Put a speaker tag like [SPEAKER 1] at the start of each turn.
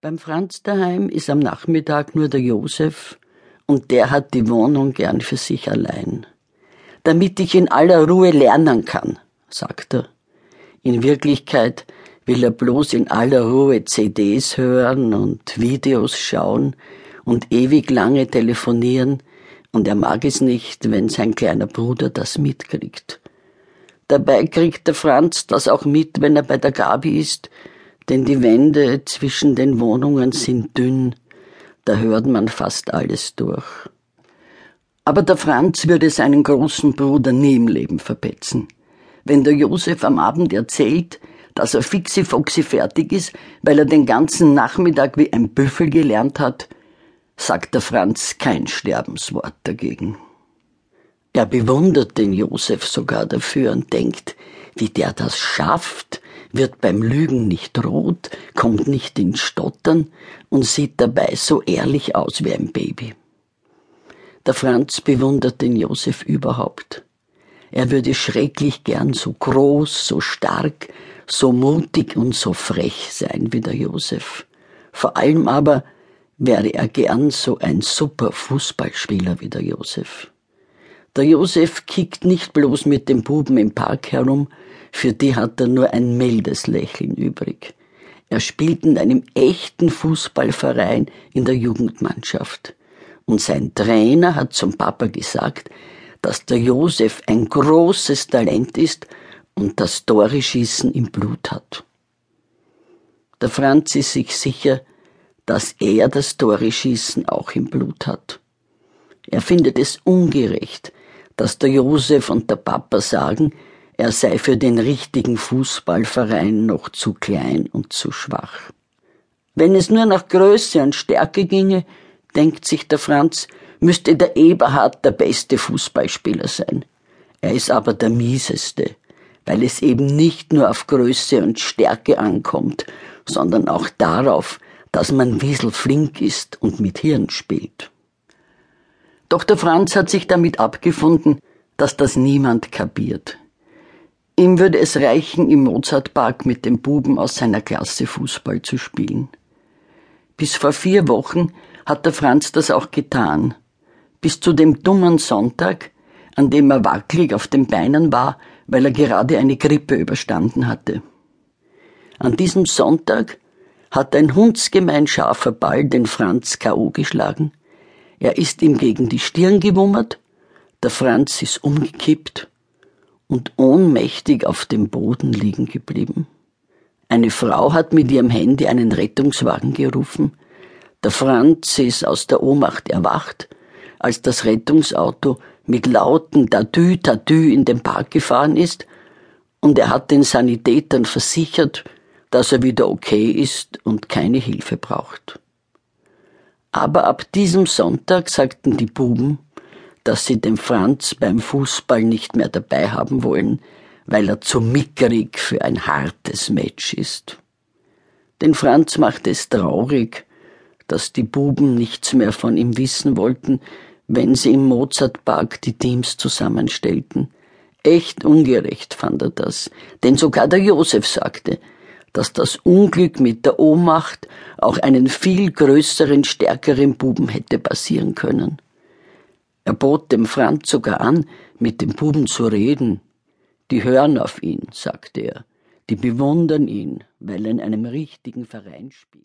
[SPEAKER 1] Beim Franz daheim ist am Nachmittag nur der Josef und der hat die Wohnung gern für sich allein. Damit ich in aller Ruhe lernen kann, sagt er. In Wirklichkeit will er bloß in aller Ruhe CDs hören und Videos schauen und ewig lange telefonieren, und er mag es nicht, wenn sein kleiner Bruder das mitkriegt. Dabei kriegt der Franz das auch mit, wenn er bei der Gabi ist, denn die Wände zwischen den Wohnungen sind dünn, da hört man fast alles durch. Aber der Franz würde seinen großen Bruder nie im Leben verpetzen. Wenn der Josef am Abend erzählt, dass er fixi-foxi fertig ist, weil er den ganzen Nachmittag wie ein Büffel gelernt hat, sagt der Franz kein Sterbenswort dagegen. Er bewundert den Josef sogar dafür und denkt, wie der das schafft, wird beim Lügen nicht rot, kommt nicht ins Stottern und sieht dabei so ehrlich aus wie ein Baby. Der Franz bewundert den Josef überhaupt. Er würde schrecklich gern so groß, so stark, so mutig und so frech sein wie der Josef. Vor allem aber wäre er gern so ein super Fußballspieler wie der Josef. Der Josef kickt nicht bloß mit dem Buben im Park herum, für die hat er nur ein mildes Lächeln übrig. Er spielt in einem echten Fußballverein in der Jugendmannschaft. Und sein Trainer hat zum Papa gesagt, dass der Josef ein großes Talent ist und das Tore-Schießen im Blut hat. Der Franz ist sich sicher, dass er das Tore-Schießen auch im Blut hat. Er findet es ungerecht, dass der Josef und der Papa sagen, er sei für den richtigen Fußballverein noch zu klein und zu schwach. Wenn es nur nach Größe und Stärke ginge, denkt sich der Franz, müsste der Eberhard der beste Fußballspieler sein. Er ist aber der mieseste, weil es eben nicht nur auf Größe und Stärke ankommt, sondern auch darauf, dass man wiesel flink ist und mit Hirn spielt. Doch der Franz hat sich damit abgefunden, dass das niemand kapiert. Ihm würde es reichen, im Mozartpark mit dem Buben aus seiner Klasse Fußball zu spielen. Bis vor vier Wochen hat der Franz das auch getan. Bis zu dem dummen Sonntag, an dem er wackelig auf den Beinen war, weil er gerade eine Grippe überstanden hatte. An diesem Sonntag hat ein hundsgemein scharfer Ball den Franz K.O. geschlagen. Er ist ihm gegen die Stirn gewummert, der Franz ist umgekippt und ohnmächtig auf dem Boden liegen geblieben. Eine Frau hat mit ihrem Handy einen Rettungswagen gerufen. Der Franz ist aus der Ohnmacht erwacht, als das Rettungsauto mit lauten Tatü Tatü in den Park gefahren ist, und er hat den Sanitätern versichert, dass er wieder okay ist und keine Hilfe braucht. Aber ab diesem Sonntag sagten die Buben, dass sie den Franz beim Fußball nicht mehr dabei haben wollen, weil er zu mickerig für ein hartes Match ist. Den Franz macht es traurig, dass die Buben nichts mehr von ihm wissen wollten, wenn sie im Mozartpark die Teams zusammenstellten. Echt ungerecht fand er das, denn sogar der Josef sagte, dass das Unglück mit der Ohnmacht auch einen viel größeren, stärkeren Buben hätte passieren können. Er bot dem Franz sogar an, mit dem Buben zu reden. Die hören auf ihn, sagte er, die bewundern ihn, weil er in einem richtigen Verein spielt.